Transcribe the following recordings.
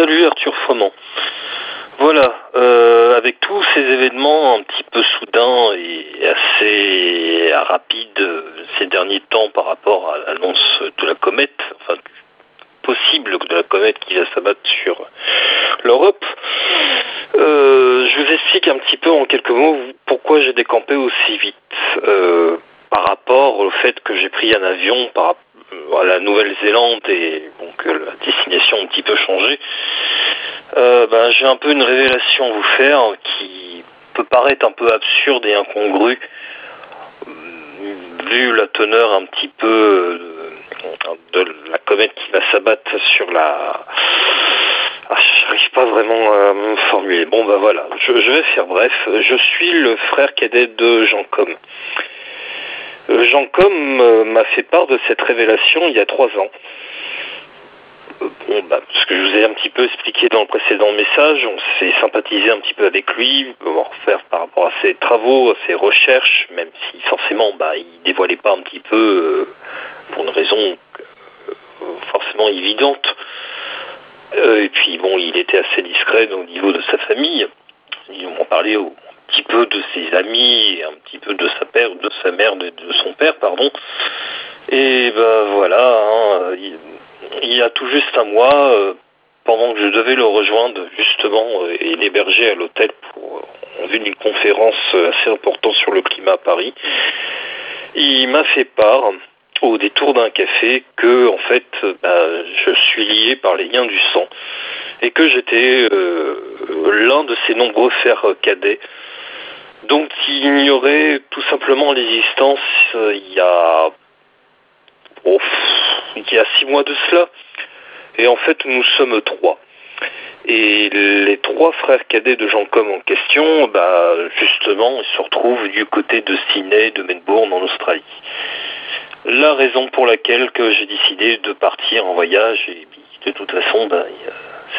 Salut Arthur Froment. Voilà, euh, avec tous ces événements un petit peu soudains et assez rapides ces derniers temps par rapport à l'annonce de la comète, enfin possible de la comète qui va s'abattre sur l'Europe, euh, je vous explique un petit peu en quelques mots pourquoi j'ai décampé aussi vite. Euh, par rapport au fait que j'ai pris un avion par à la Nouvelle-Zélande et donc la destination a un petit peu changé. Euh, ben, j'ai un peu une révélation à vous faire qui peut paraître un peu absurde et incongrue vu la teneur un petit peu euh, de la comète qui va s'abattre sur la... Ah, J'arrive pas vraiment à me formuler. Bon ben voilà, je, vais faire bref. Je suis le frère cadet de Jean Com. Euh, Jean Com m'a fait part de cette révélation il y a trois ans. Bon, bah, ce que je vous ai un petit peu expliqué dans le précédent message, on s'est sympathisé un petit peu avec lui, faire par rapport à ses travaux, à ses recherches, même si forcément bah, il dévoilait pas un petit peu, euh, pour une raison euh, forcément évidente. Euh, et puis bon, il était assez discret au niveau de sa famille. Il m'en parlait un petit peu de ses amis, un petit peu de sa père, de sa mère, de, son père, pardon. Et ben voilà, hein, il y a tout juste un mois, euh, pendant que je devais le rejoindre justement euh, et l'héberger à l'hôtel pour en vue d'une conférence assez importante sur le climat à Paris, il m'a fait part au détour d'un café que en fait bah, je suis lié par les liens du sang et que j'étais euh, l'un de ces nombreux frères cadets donc il ignorait tout simplement l'existence il y a oh, il y a six mois de cela. Et en fait, nous sommes trois. Et les trois frères cadets de Jean Com en question, bah, justement, ils se retrouvent du côté de Sydney, de Melbourne, en Australie. La raison pour laquelle que j'ai décidé de partir en voyage, et de toute façon, bah,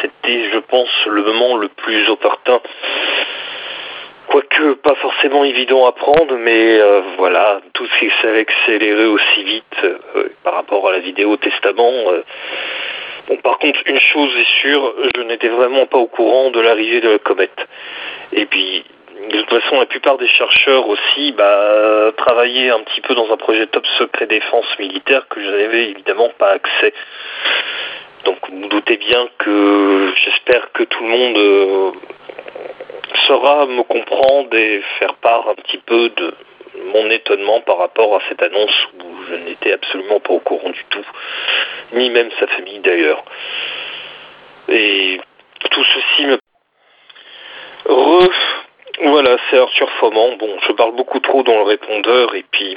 c'était, je pense, le moment le plus opportun quoique pas forcément évident à prendre, mais euh, voilà, tout ce qui s'est accéléré aussi vite euh, par rapport à la vidéo Testament. Euh. Bon, par contre, une chose est sûre, je n'étais vraiment pas au courant de l'arrivée de la comète. Et puis, de toute façon, la plupart des chercheurs aussi bah, travaillaient un petit peu dans un projet top secret défense militaire que je n'avais évidemment pas accès. Donc vous, vous doutez bien que j'espère que tout le monde saura me comprendre et faire part un petit peu de mon étonnement par rapport à cette annonce où je n'étais absolument pas au courant du tout, ni même sa famille d'ailleurs. Et tout ceci me... Voilà, c'est Arthur Foment. Bon, je parle beaucoup trop dans le répondeur et puis...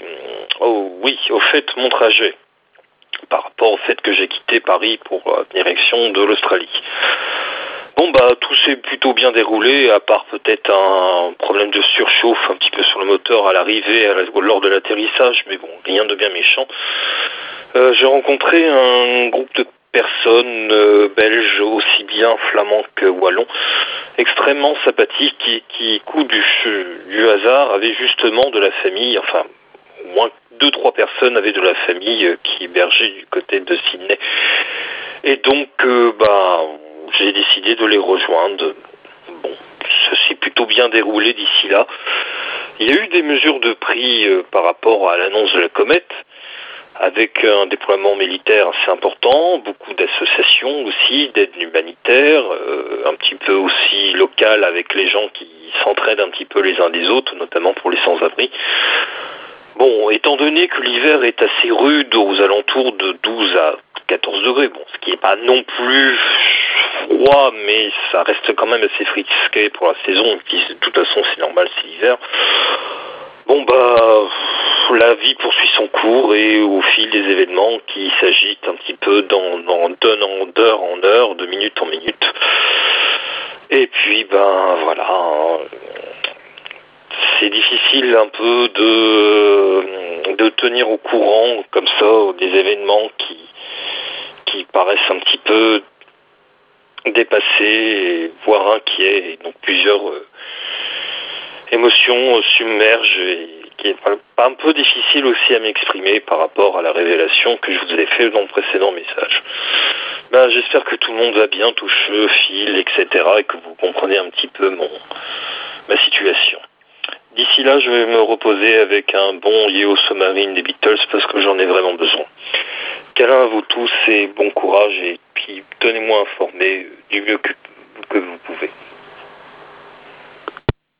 Oh oui, au fait, mon trajet par rapport au fait que j'ai quitté Paris pour la direction de l'Australie. Bon bah tout s'est plutôt bien déroulé, à part peut-être un problème de surchauffe un petit peu sur le moteur à l'arrivée, lors de l'atterrissage, mais bon, rien de bien méchant. Euh, j'ai rencontré un groupe de personnes euh, belges, aussi bien flamands que wallons, extrêmement sympathiques et qui, coup du, du hasard, avaient justement de la famille, enfin au moins deux trois personnes avaient de la famille euh, qui hébergeait du côté de Sydney. Et donc, bah, j'ai décidé de les rejoindre. Bon, ça s'est plutôt bien déroulé d'ici là. Il y a eu des mesures de prix euh, par rapport à l'annonce de la comète, avec un déploiement militaire assez important, beaucoup d'associations aussi, d'aide humanitaire, euh, un petit peu aussi local avec les gens qui s'entraident un petit peu les uns des autres, notamment pour les sans-abri. Bon, étant donné que l'hiver est assez rude aux alentours de 12 à 14 degrés, bon, ce qui n'est pas non plus froid, mais ça reste quand même assez frisqué pour la saison, qui de toute façon c'est normal, c'est l'hiver. Bon bah la vie poursuit son cours et au fil des événements qui s'agitent un petit peu dans, dans d'heure en heure, de minute en minute. Et puis ben voilà, c'est difficile un peu de, de tenir au courant comme ça des événements qui, paraissent un petit peu dépassés, voire inquiets, et donc plusieurs euh, émotions submergent et qui est un peu difficile aussi à m'exprimer par rapport à la révélation que je vous ai fait dans le précédent message. Ben, j'espère que tout le monde va bien, tout cheveux, fil, etc. et que vous comprenez un petit peu mon ma situation. D'ici là, je vais me reposer avec un bon Yeo Submarine des Beatles parce que j'en ai vraiment besoin câlin à vous tous et bon courage et puis tenez-moi informé du mieux que, que vous pouvez.